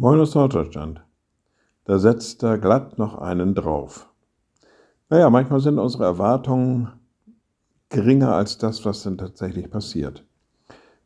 Moin aus Norddeutschland. Da setzt er glatt noch einen drauf. Naja, manchmal sind unsere Erwartungen geringer als das, was dann tatsächlich passiert.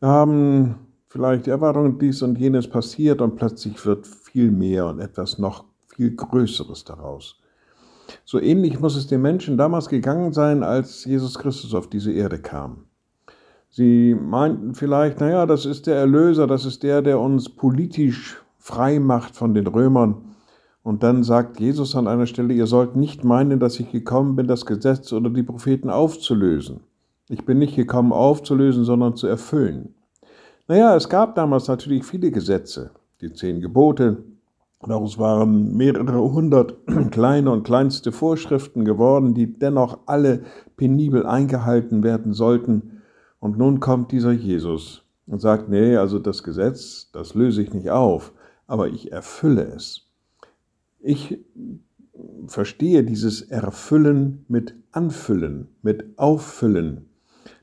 Wir haben vielleicht die Erwartung, dies und jenes passiert und plötzlich wird viel mehr und etwas noch viel Größeres daraus. So ähnlich muss es den Menschen damals gegangen sein, als Jesus Christus auf diese Erde kam. Sie meinten vielleicht, naja, das ist der Erlöser, das ist der, der uns politisch frei macht von den Römern. Und dann sagt Jesus an einer Stelle, ihr sollt nicht meinen, dass ich gekommen bin, das Gesetz oder die Propheten aufzulösen. Ich bin nicht gekommen aufzulösen, sondern zu erfüllen. Naja, es gab damals natürlich viele Gesetze, die zehn Gebote, daraus waren mehrere hundert kleine und kleinste Vorschriften geworden, die dennoch alle penibel eingehalten werden sollten. Und nun kommt dieser Jesus und sagt, nee, also das Gesetz, das löse ich nicht auf aber ich erfülle es. Ich verstehe dieses Erfüllen mit Anfüllen, mit Auffüllen,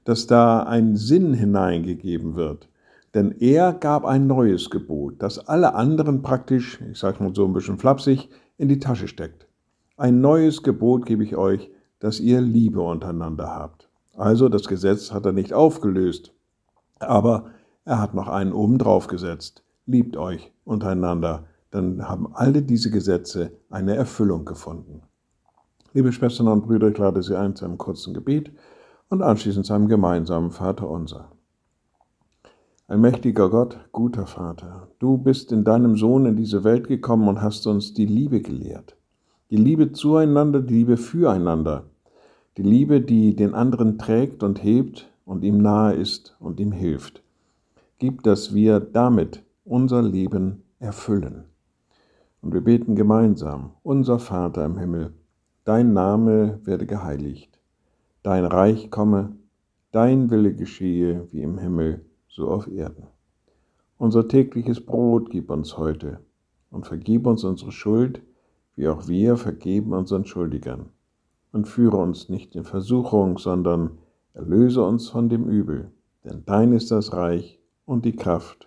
dass da ein Sinn hineingegeben wird. Denn er gab ein neues Gebot, das alle anderen praktisch, ich sage mal so ein bisschen flapsig, in die Tasche steckt. Ein neues Gebot gebe ich euch, dass ihr Liebe untereinander habt. Also das Gesetz hat er nicht aufgelöst, aber er hat noch einen oben drauf gesetzt liebt euch untereinander, dann haben alle diese Gesetze eine Erfüllung gefunden. Liebe Schwestern und Brüder, ich lade Sie ein zu einem kurzen Gebet und anschließend zu einem gemeinsamen Vater unser. Ein mächtiger Gott, guter Vater, du bist in deinem Sohn in diese Welt gekommen und hast uns die Liebe gelehrt. Die Liebe zueinander, die Liebe füreinander. Die Liebe, die den anderen trägt und hebt und ihm nahe ist und ihm hilft. Gib, dass wir damit unser Leben erfüllen. Und wir beten gemeinsam, unser Vater im Himmel, dein Name werde geheiligt, dein Reich komme, dein Wille geschehe wie im Himmel, so auf Erden. Unser tägliches Brot gib uns heute und vergib uns unsere Schuld, wie auch wir vergeben unseren Schuldigern. Und führe uns nicht in Versuchung, sondern erlöse uns von dem Übel, denn dein ist das Reich und die Kraft